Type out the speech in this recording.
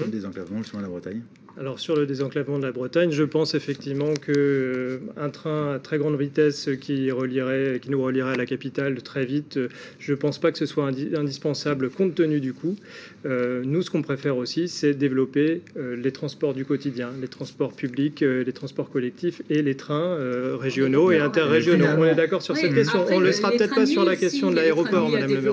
sur le mhm. désenclavement, justement, la Bretagne alors sur le désenclavement de la Bretagne, je pense effectivement qu'un euh, train à très grande vitesse qui nous relierait à la capitale très vite, euh, je ne pense pas que ce soit indispensable compte tenu du coût. Euh, nous, ce qu'on préfère aussi, c'est développer les transports du quotidien, les transports publics, les transports collectifs et les trains régionaux et interrégionaux. On est d'accord sur cette question. on ne le sera peut-être pas sur la question de l'aéroport, Madame Le